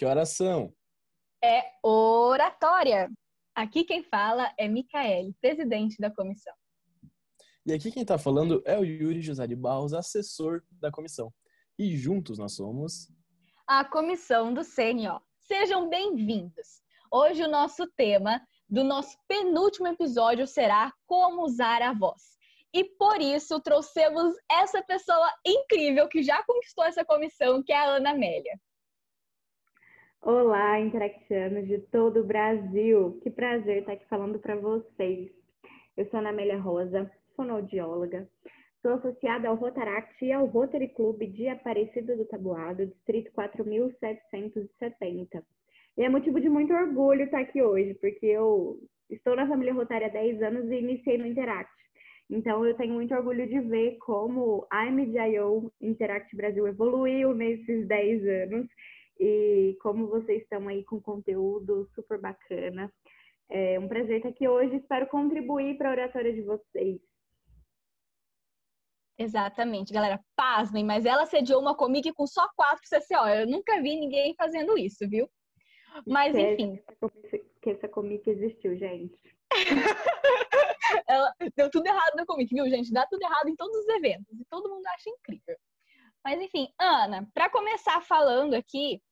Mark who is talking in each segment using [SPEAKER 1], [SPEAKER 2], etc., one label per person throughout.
[SPEAKER 1] que oração?
[SPEAKER 2] É oratória. Aqui quem fala é Micaele, presidente da comissão.
[SPEAKER 1] E aqui quem está falando é o Yuri José de Barros, assessor da comissão. E juntos nós somos
[SPEAKER 2] a comissão do CNO. Sejam bem-vindos. Hoje o nosso tema do nosso penúltimo episódio será como usar a voz. E por isso trouxemos essa pessoa incrível que já conquistou essa comissão, que é a Ana Amélia.
[SPEAKER 3] Olá, interactianos de todo o Brasil. Que prazer estar aqui falando para vocês. Eu sou Ana Amélia Rosa, fonoaudióloga. Sou associada ao Rotaract e ao Rotary Club de Aparecida do Tabuado, distrito 4770. E é motivo de muito orgulho estar aqui hoje, porque eu estou na família Rotária há 10 anos e iniciei no Interact. Então, eu tenho muito orgulho de ver como a MDIO Interact Brasil evoluiu nesses 10 anos e como vocês estão aí com conteúdo super bacana. É um prazer estar aqui hoje, espero contribuir para a oratória de vocês.
[SPEAKER 2] Exatamente, galera, pasmem, mas ela sediou uma comic com só quatro CCO. Eu nunca vi ninguém fazendo isso, viu? Mas enfim.
[SPEAKER 3] Que essa comic existiu, gente.
[SPEAKER 2] ela deu tudo errado na comic, viu, gente? Dá tudo errado em todos os eventos e todo mundo acha incrível. Mas enfim, Ana, para começar falando aqui,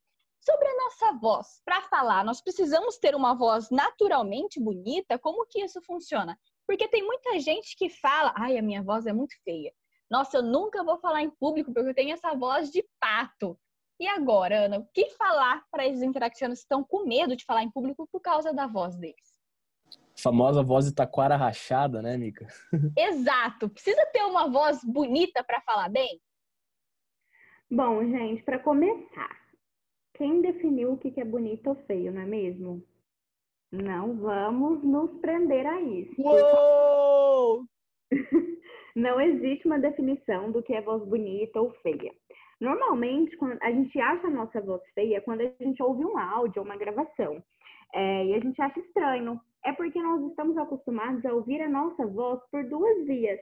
[SPEAKER 2] Sobre a nossa voz, para falar, nós precisamos ter uma voz naturalmente bonita? Como que isso funciona? Porque tem muita gente que fala, ai, a minha voz é muito feia. Nossa, eu nunca vou falar em público porque eu tenho essa voz de pato. E agora, Ana, o que falar para esses interaccionistas que estão com medo de falar em público por causa da voz deles?
[SPEAKER 1] Famosa voz de taquara rachada, né, Mica?
[SPEAKER 2] Exato. Precisa ter uma voz bonita para falar bem?
[SPEAKER 3] Bom, gente, para começar, quem definiu o que é bonito ou feio, não é mesmo? Não vamos nos prender a isso.
[SPEAKER 1] Uou!
[SPEAKER 3] não existe uma definição do que é voz bonita ou feia. Normalmente, quando a gente acha a nossa voz feia quando a gente ouve um áudio ou uma gravação. É, e a gente acha estranho. É porque nós estamos acostumados a ouvir a nossa voz por duas vias.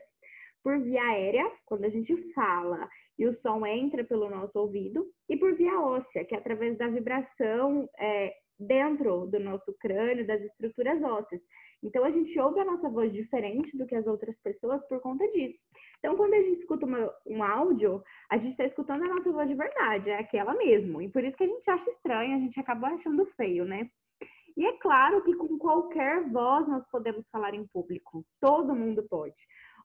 [SPEAKER 3] Por via aérea, quando a gente fala e o som entra pelo nosso ouvido, e por via óssea, que é através da vibração é, dentro do nosso crânio, das estruturas ósseas. Então a gente ouve a nossa voz diferente do que as outras pessoas por conta disso. Então, quando a gente escuta uma, um áudio, a gente está escutando a nossa voz de verdade, é aquela mesmo. E por isso que a gente acha estranho, a gente acaba achando feio, né? E é claro que com qualquer voz nós podemos falar em público. Todo mundo pode.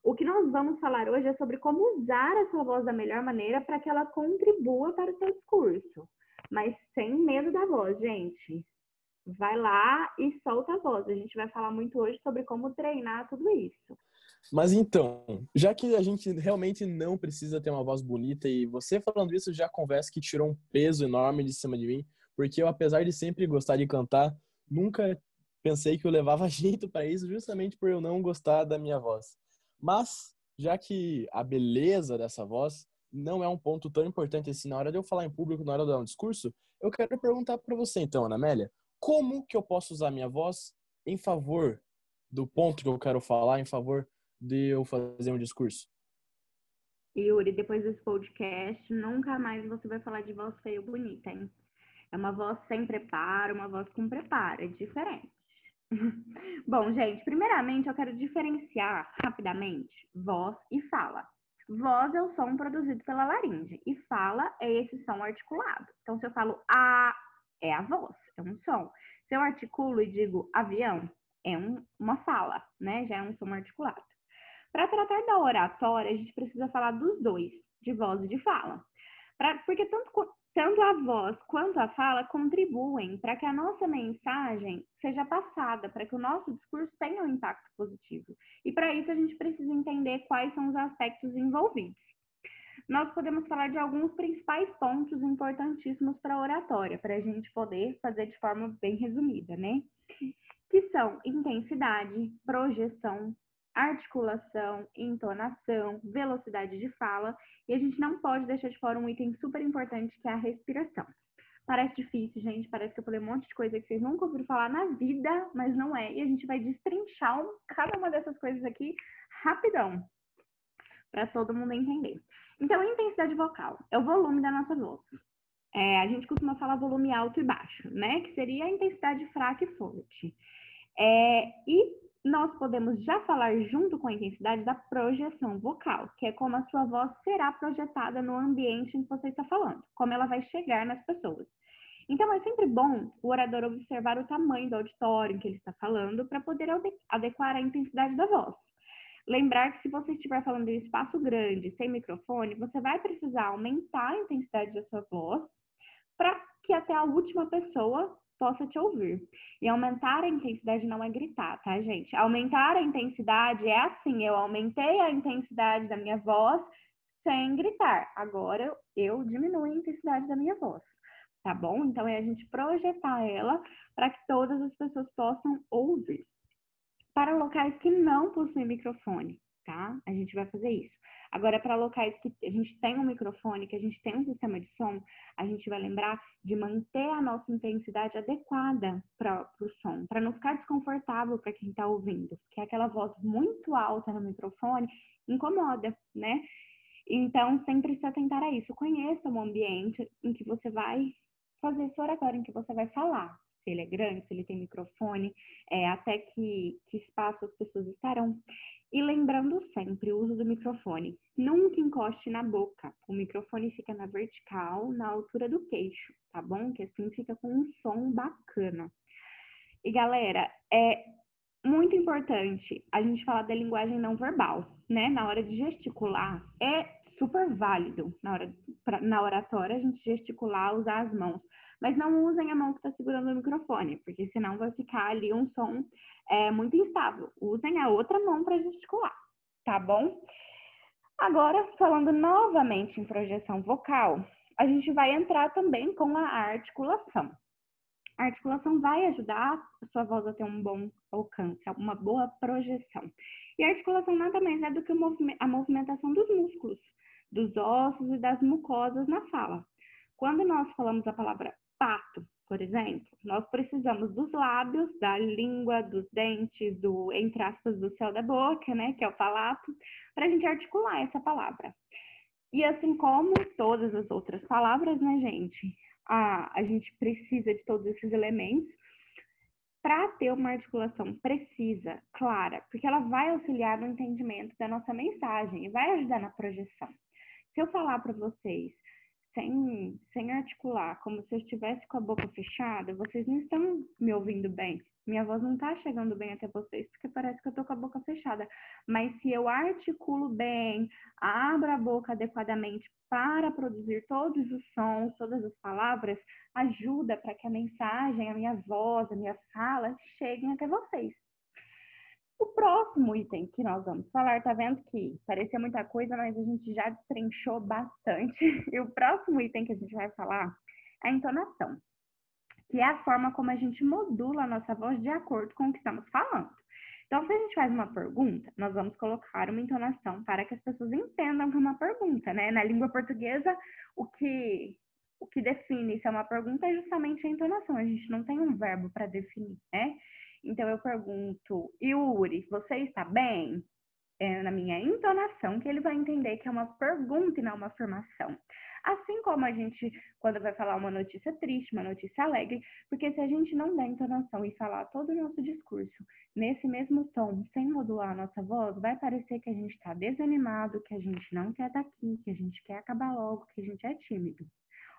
[SPEAKER 3] O que nós vamos falar hoje é sobre como usar a sua voz da melhor maneira para que ela contribua para o seu discurso. Mas sem medo da voz, gente. Vai lá e solta a voz. A gente vai falar muito hoje sobre como treinar tudo isso.
[SPEAKER 1] Mas então, já que a gente realmente não precisa ter uma voz bonita e você falando isso já conversa que tirou um peso enorme de cima de mim, porque eu apesar de sempre gostar de cantar, nunca pensei que eu levava jeito para isso justamente por eu não gostar da minha voz. Mas, já que a beleza dessa voz não é um ponto tão importante assim na hora de eu falar em público, na hora de dar um discurso, eu quero perguntar para você então, Ana Amélia, como que eu posso usar minha voz em favor do ponto que eu quero falar, em favor de eu fazer um discurso?
[SPEAKER 3] Yuri, depois desse podcast, nunca mais você vai falar de voz feia ou bonita, hein? É uma voz sem preparo, uma voz com preparo, é diferente. Bom, gente, primeiramente eu quero diferenciar rapidamente voz e fala. Voz é o som produzido pela laringe e fala é esse som articulado. Então, se eu falo a, é a voz, é um som. Se eu articulo e digo avião, é um, uma fala, né? Já é um som articulado. Para tratar da oratória, a gente precisa falar dos dois, de voz e de fala. Pra, porque tanto tanto a voz quanto a fala contribuem para que a nossa mensagem seja passada, para que o nosso discurso tenha um impacto positivo. E para isso a gente precisa entender quais são os aspectos envolvidos. Nós podemos falar de alguns principais pontos importantíssimos para a oratória, para a gente poder fazer de forma bem resumida, né? Que são intensidade, projeção, articulação, entonação, velocidade de fala, e a gente não pode deixar de fora um item super importante que é a respiração. Parece difícil, gente, parece que eu falei um monte de coisa que vocês nunca ouviram falar na vida, mas não é, e a gente vai destrinchar cada uma dessas coisas aqui rapidão, para todo mundo entender. Então, intensidade vocal é o volume da nossa voz. É, a gente costuma falar volume alto e baixo, né? Que seria a intensidade fraca e forte. É, e nós podemos já falar junto com a intensidade da projeção vocal, que é como a sua voz será projetada no ambiente em que você está falando, como ela vai chegar nas pessoas. Então, é sempre bom o orador observar o tamanho do auditório em que ele está falando para poder adequar a intensidade da voz. Lembrar que se você estiver falando em um espaço grande, sem microfone, você vai precisar aumentar a intensidade da sua voz para que até a última pessoa possa te ouvir. E aumentar a intensidade não é gritar, tá, gente? Aumentar a intensidade é assim, eu aumentei a intensidade da minha voz sem gritar. Agora eu diminuo a intensidade da minha voz, tá bom? Então é a gente projetar ela para que todas as pessoas possam ouvir. Para locais que não possuem microfone, tá? A gente vai fazer isso. Agora, para locais que a gente tem um microfone, que a gente tem um sistema de som, a gente vai lembrar de manter a nossa intensidade adequada para o som, para não ficar desconfortável para quem está ouvindo, porque aquela voz muito alta no microfone incomoda, né? Então, sempre se atentar a isso. Conheça o ambiente em que você vai fazer esse oratório, em que você vai falar. Se ele é grande, se ele tem microfone, é, até que, que espaço as pessoas estarão. E lembrando sempre o uso do microfone. Nunca encoste na boca. O microfone fica na vertical, na altura do queixo, tá bom? Que assim fica com um som bacana. E galera, é muito importante a gente falar da linguagem não verbal, né? Na hora de gesticular, é super válido na hora pra, na oratória a gente gesticular, usar as mãos. Mas não usem a mão que está segurando o microfone, porque senão vai ficar ali um som é, muito instável. Usem a outra mão para gesticular, tá bom? Agora, falando novamente em projeção vocal, a gente vai entrar também com a articulação. A articulação vai ajudar a sua voz a ter um bom alcance, uma boa projeção. E a articulação nada mais é do que a movimentação dos músculos, dos ossos e das mucosas na fala. Quando nós falamos a palavra pato, por exemplo, nós precisamos dos lábios, da língua, dos dentes, do, entre aspas, do céu da boca, né, que é o palato, para a gente articular essa palavra. E assim como todas as outras palavras, né, gente, a, a gente precisa de todos esses elementos para ter uma articulação precisa, clara, porque ela vai auxiliar no entendimento da nossa mensagem e vai ajudar na projeção. Se eu falar para vocês sem, sem articular, como se eu estivesse com a boca fechada, vocês não estão me ouvindo bem. Minha voz não está chegando bem até vocês, porque parece que eu estou com a boca fechada. Mas se eu articulo bem, abro a boca adequadamente para produzir todos os sons, todas as palavras, ajuda para que a mensagem, a minha voz, a minha fala cheguem até vocês. O próximo item que nós vamos falar, tá vendo que parecia muita coisa, mas a gente já destrinchou bastante. E o próximo item que a gente vai falar é a entonação, que é a forma como a gente modula a nossa voz de acordo com o que estamos falando. Então, se a gente faz uma pergunta, nós vamos colocar uma entonação para que as pessoas entendam que é uma pergunta, né? Na língua portuguesa, o que o que define se é uma pergunta é justamente a entonação. A gente não tem um verbo para definir, né? Então eu pergunto, Yuri, você está bem? É na minha entonação que ele vai entender que é uma pergunta e não uma afirmação. Assim como a gente, quando vai falar uma notícia triste, uma notícia alegre, porque se a gente não der entonação e falar todo o nosso discurso nesse mesmo tom, sem modular a nossa voz, vai parecer que a gente está desanimado, que a gente não quer estar aqui, que a gente quer acabar logo, que a gente é tímido.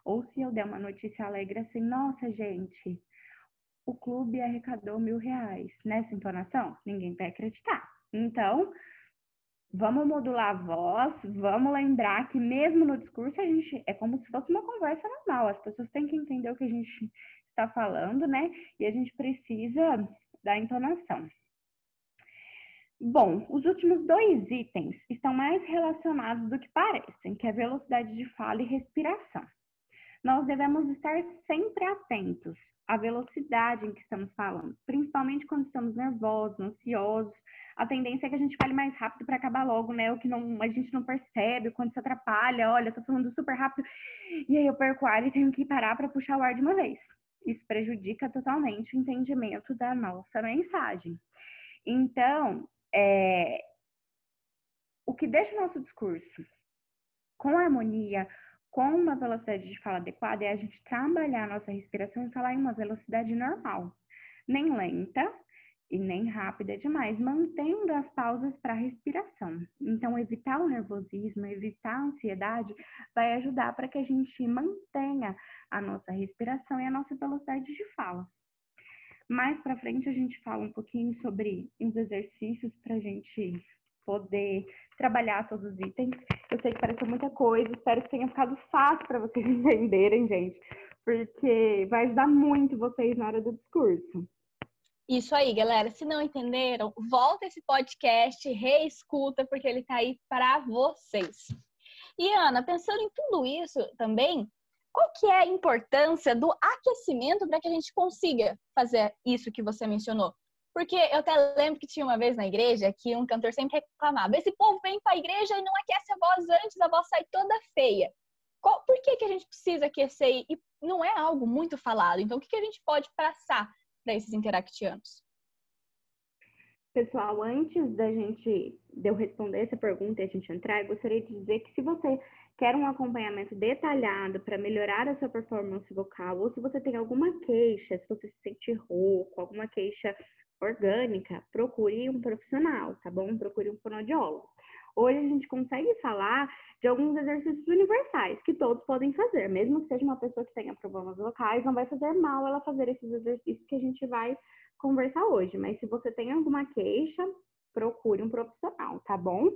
[SPEAKER 3] Ou se eu der uma notícia alegre assim, nossa, gente, o clube arrecadou mil reais. Nessa entonação, ninguém vai acreditar. Então, vamos modular a voz, vamos lembrar que mesmo no discurso a gente é como se fosse uma conversa normal. As pessoas têm que entender o que a gente está falando, né? E a gente precisa da entonação. Bom, os últimos dois itens estão mais relacionados do que parecem, que é velocidade de fala e respiração. Nós devemos estar sempre atentos a velocidade em que estamos falando, principalmente quando estamos nervosos, ansiosos. A tendência é que a gente fale mais rápido para acabar logo, né? O que não, a gente não percebe, quando se atrapalha, olha, tô falando super rápido, e aí eu perco o ar e tenho que parar para puxar o ar de uma vez. Isso prejudica totalmente o entendimento da nossa mensagem. Então, é, o que deixa o nosso discurso com harmonia, com uma velocidade de fala adequada é a gente trabalhar a nossa respiração e falar em uma velocidade normal, nem lenta e nem rápida demais, mantendo as pausas para respiração. Então, evitar o nervosismo, evitar a ansiedade, vai ajudar para que a gente mantenha a nossa respiração e a nossa velocidade de fala. Mais para frente, a gente fala um pouquinho sobre os exercícios para a gente poder trabalhar todos os itens. Eu sei que pareceu muita coisa, espero que tenha ficado fácil para vocês entenderem, gente, porque vai ajudar muito vocês na hora do discurso.
[SPEAKER 2] Isso aí, galera. Se não entenderam, volta esse podcast, reescuta, porque ele tá aí para vocês. E Ana, pensando em tudo isso também, qual que é a importância do aquecimento para que a gente consiga fazer isso que você mencionou? Porque eu até lembro que tinha uma vez na igreja que um cantor sempre reclamava: esse povo vem para a igreja e não aquece a voz antes, a voz sai toda feia. Qual, por que, que a gente precisa aquecer? E não é algo muito falado. Então, o que, que a gente pode passar para esses interactianos?
[SPEAKER 3] Pessoal, antes da gente de eu responder essa pergunta e a gente entrar, eu gostaria de dizer que se você quer um acompanhamento detalhado para melhorar a sua performance vocal, ou se você tem alguma queixa, se você se sente rouco, alguma queixa orgânica, procure um profissional, tá bom? Procure um fonoaudiólogo. Hoje a gente consegue falar de alguns exercícios universais que todos podem fazer, mesmo que seja uma pessoa que tenha problemas vocais, não vai fazer mal ela fazer esses exercícios que a gente vai conversar hoje. Mas se você tem alguma queixa, procure um profissional, tá bom?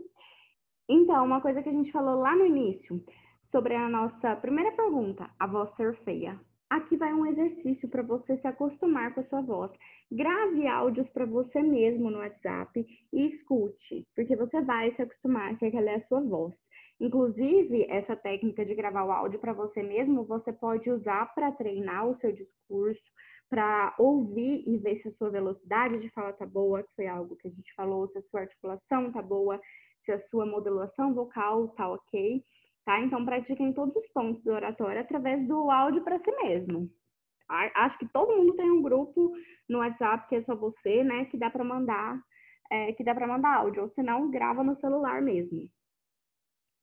[SPEAKER 3] Então, uma coisa que a gente falou lá no início, sobre a nossa primeira pergunta, a voz ser feia. Aqui vai um exercício para você se acostumar com a sua voz. Grave áudios para você mesmo no WhatsApp e escute, porque você vai se acostumar que aquela é a sua voz. Inclusive, essa técnica de gravar o áudio para você mesmo, você pode usar para treinar o seu discurso, para ouvir e ver se a sua velocidade de fala tá boa, que foi algo que a gente falou, se a sua articulação tá boa, se a sua modulação vocal tá ok tá? Então, pratiquem todos os pontos do oratório através do áudio para si mesmo. Acho que todo mundo tem um grupo no WhatsApp que é só você, né? Que dá para mandar, é, que dá para mandar áudio, ou se não, grava no celular mesmo.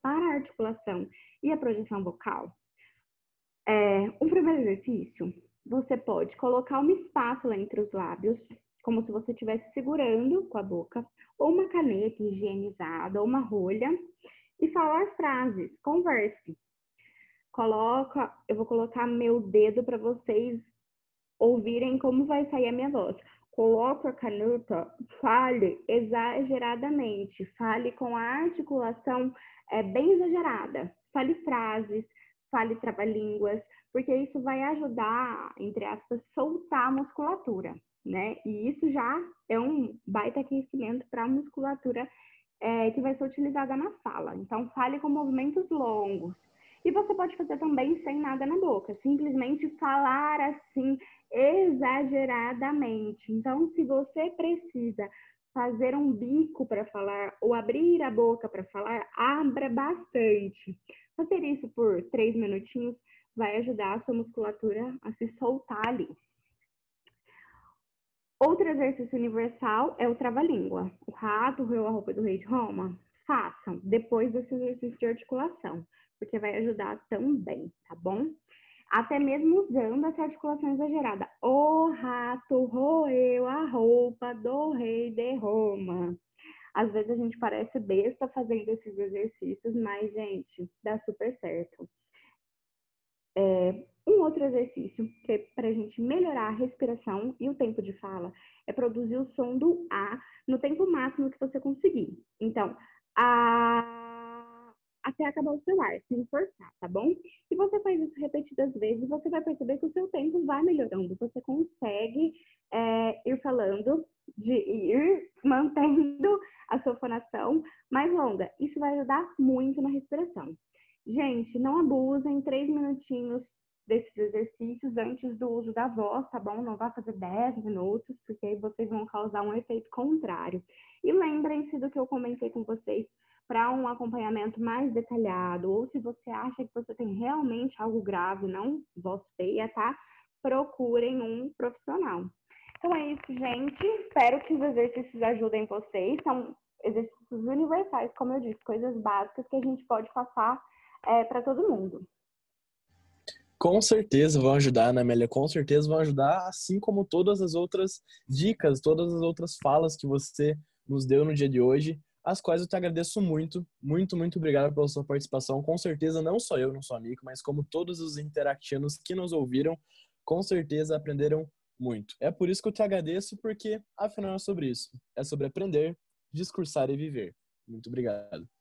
[SPEAKER 3] Para a articulação e a projeção vocal, é, o primeiro exercício, você pode colocar uma espátula entre os lábios, como se você estivesse segurando com a boca, ou uma caneta higienizada, ou uma rolha, e falar frases. Converse. Coloca, eu vou colocar meu dedo para vocês ouvirem como vai sair a minha voz. Coloque a caneta, fale exageradamente, fale com a articulação é, bem exagerada. Fale frases, fale trava-línguas, porque isso vai ajudar, entre aspas, soltar a musculatura, né? E isso já é um baita aquecimento para a musculatura é, que vai ser utilizada na fala. Então, fale com movimentos longos. E você pode fazer também sem nada na boca, simplesmente falar assim exageradamente. Então, se você precisa fazer um bico para falar ou abrir a boca para falar, abra bastante. Fazer isso por três minutinhos vai ajudar a sua musculatura a se soltar ali. Outro exercício universal é o trava-língua. O rato roeu a roupa do rei de Roma. Façam depois desse exercício de articulação, porque vai ajudar também, tá bom? Até mesmo usando essa articulação exagerada. O rato roeu a roupa do rei de Roma. Às vezes a gente parece besta fazendo esses exercícios, mas, gente, dá super certo. É, um outro exercício que é para a gente melhorar a respiração e o tempo de fala é produzir o som do A no tempo máximo que você conseguir. Então, a... até acabar o seu ar, sem forçar, tá bom? Se você faz isso repetidas vezes, você vai perceber que o seu tempo vai melhorando. Você consegue é, ir falando, de ir mantendo a sua fonação mais longa. Isso vai ajudar muito na respiração. Gente, não abusem, três minutinhos desses exercícios antes do uso da voz, tá bom? Não vá fazer 10 minutos, porque aí vocês vão causar um efeito contrário. E lembrem-se do que eu comentei com vocês para um acompanhamento mais detalhado, ou se você acha que você tem realmente algo grave, não voz feia, tá? Procurem um profissional. Então é isso, gente. Espero que os exercícios ajudem vocês. São exercícios universais, como eu disse, coisas básicas que a gente pode passar é, para todo mundo.
[SPEAKER 1] Com certeza vão ajudar, né, Amélia? Com certeza vão ajudar, assim como todas as outras dicas, todas as outras falas que você nos deu no dia de hoje, as quais eu te agradeço muito, muito, muito obrigado pela sua participação. Com certeza, não só eu, não sou amigo, mas como todos os interactianos que nos ouviram, com certeza aprenderam muito. É por isso que eu te agradeço, porque afinal é sobre isso. É sobre aprender, discursar e viver. Muito obrigado.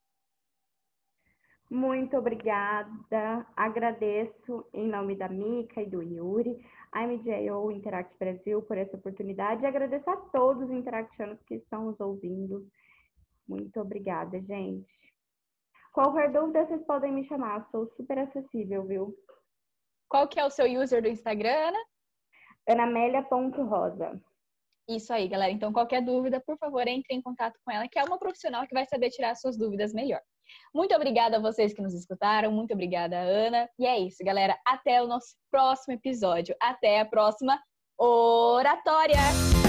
[SPEAKER 3] Muito obrigada. Agradeço em nome da Mica e do Yuri, a MJO Interact Brasil por essa oportunidade e agradeço a todos os interactianos que estão nos ouvindo. Muito obrigada, gente. Qualquer dúvida, vocês podem me chamar. Sou super acessível, viu?
[SPEAKER 2] Qual que é o seu user do Instagram, Ana?
[SPEAKER 3] anamélia.rosa.
[SPEAKER 2] Isso aí, galera. Então, qualquer dúvida, por favor, entre em contato com ela, que é uma profissional que vai saber tirar suas dúvidas melhor. Muito obrigada a vocês que nos escutaram. Muito obrigada, Ana. E é isso, galera. Até o nosso próximo episódio. Até a próxima oratória!